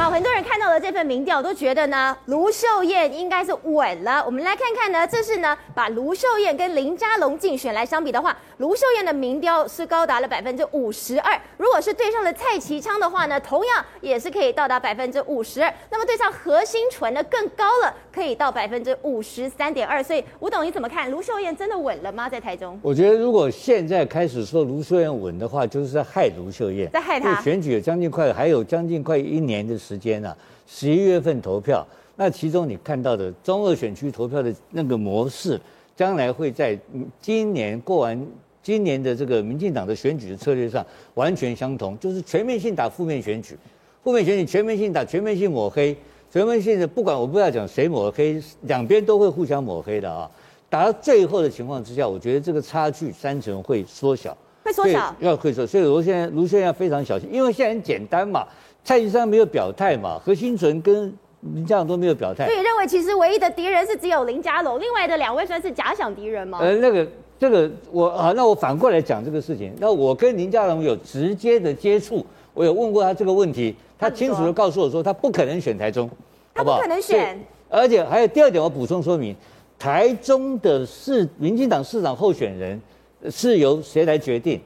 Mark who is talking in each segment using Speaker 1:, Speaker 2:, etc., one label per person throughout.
Speaker 1: 好，很多人看到了这份民调，都觉得呢，卢秀燕应该是稳了。我们来看看呢，这是呢，把卢秀燕跟林佳龙竞选来相比的话，卢秀燕的民调是高达了百分之五十二。如果是对上了蔡其昌的话呢，同样也是可以到达百分之五十二。那么对上何心纯呢，更高了，可以到百分之五十三点二。所以吴董你怎么看？卢秀燕真的稳了吗？在台中？
Speaker 2: 我觉得如果现在开始说卢秀燕稳的话，就是在害卢秀燕，
Speaker 1: 在害她。
Speaker 2: 选举有将近快，还有将近快一年的时间。时间呢？十一月份投票，那其中你看到的中二选区投票的那个模式，将来会在今年过完今年的这个民进党的选举的策略上完全相同，就是全面性打负面选举，负面选举全面性打，全面性抹黑，全面性的不管我不要讲谁抹黑，两边都会互相抹黑的啊。打到最后的情况之下，我觉得这个差距三成会缩小，
Speaker 1: 会缩小，
Speaker 2: 要会缩，所以卢现在卢现在非常小心，因为现在很简单嘛。蔡其昌没有表态嘛？何新纯跟林佳龙都没有表态，
Speaker 1: 所以认为其实唯一的敌人是只有林佳龙，另外的两位算是假想敌人吗？
Speaker 2: 呃，那个这个我啊，那我反过来讲这个事情。那我跟林佳龙有直接的接触，我有问过他这个问题，他清楚的告诉我说，他不可能选台中，
Speaker 1: 他不可能选。
Speaker 2: 而且还有第二点，我补充说明，台中的市民进党市长候选人是由谁来决定？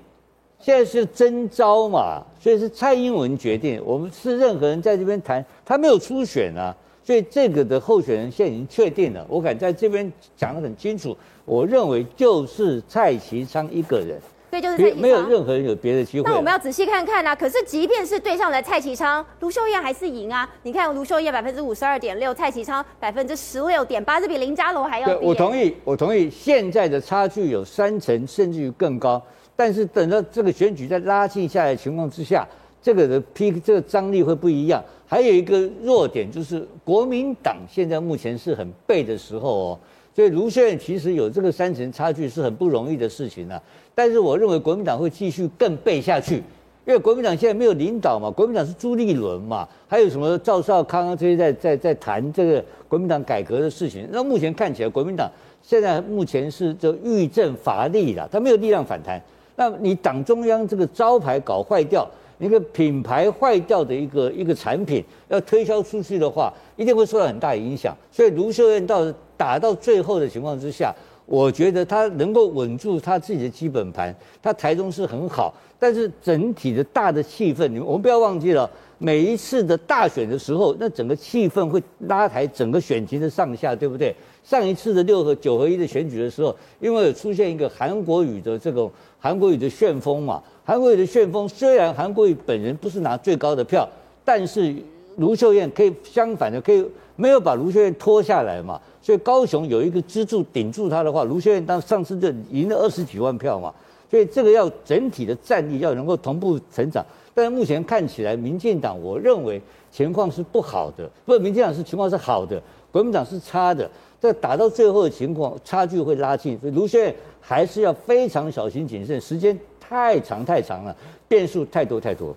Speaker 2: 现在是征召嘛，所以是蔡英文决定。我们是任何人在这边谈，他没有初选啊，所以这个的候选人现在已经确定了。我敢在这边讲得很清楚，我认为就是蔡其昌一个人，
Speaker 1: 对，就是蔡其昌，
Speaker 2: 没有任何人有别的机会。
Speaker 1: 那我们要仔细看看啊。可是即便是对上了蔡其昌，卢秀燕还是赢啊。你看卢秀燕百分之五十二点六，蔡其昌百分之十六点八，这比林佳龙还要
Speaker 2: 我同意，我同意。现在的差距有三成，甚至于更高。但是等到这个选举在拉近下来的情况之下，这个的 P 这个张力会不一样。还有一个弱点就是国民党现在目前是很背的时候哦，所以卢秀燕其实有这个三层差距是很不容易的事情啊。但是我认为国民党会继续更背下去，因为国民党现在没有领导嘛，国民党是朱立伦嘛，还有什么赵少康啊这些在在在谈这个国民党改革的事情。那目前看起来国民党现在目前是这欲振乏力了，他没有力量反弹。那你党中央这个招牌搞坏掉，一个品牌坏掉的一个一个产品要推销出去的话，一定会受到很大影响。所以卢秀燕到打到最后的情况之下，我觉得他能够稳住他自己的基本盘，他台中是很好，但是整体的大的气氛，你我们不要忘记了，每一次的大选的时候，那整个气氛会拉抬整个选情的上下，对不对？上一次的六合九合一的选举的时候，因为有出现一个韩国瑜的这种。韩国瑜的旋风嘛，韩国瑜的旋风，虽然韩国瑜本人不是拿最高的票，但是卢秀燕可以相反的，可以没有把卢秀燕拖下来嘛，所以高雄有一个支柱顶住他的话，卢秀燕当上次就赢了二十几万票嘛，所以这个要整体的战力要能够同步成长，但目前看起来，民进党我认为情况是不好的，不是民进党是情况是好的，国民党是差的。这打到最后的情况，差距会拉近，所以卢秀燕还是要非常小心谨慎，时间太长太长了，变数太多太多。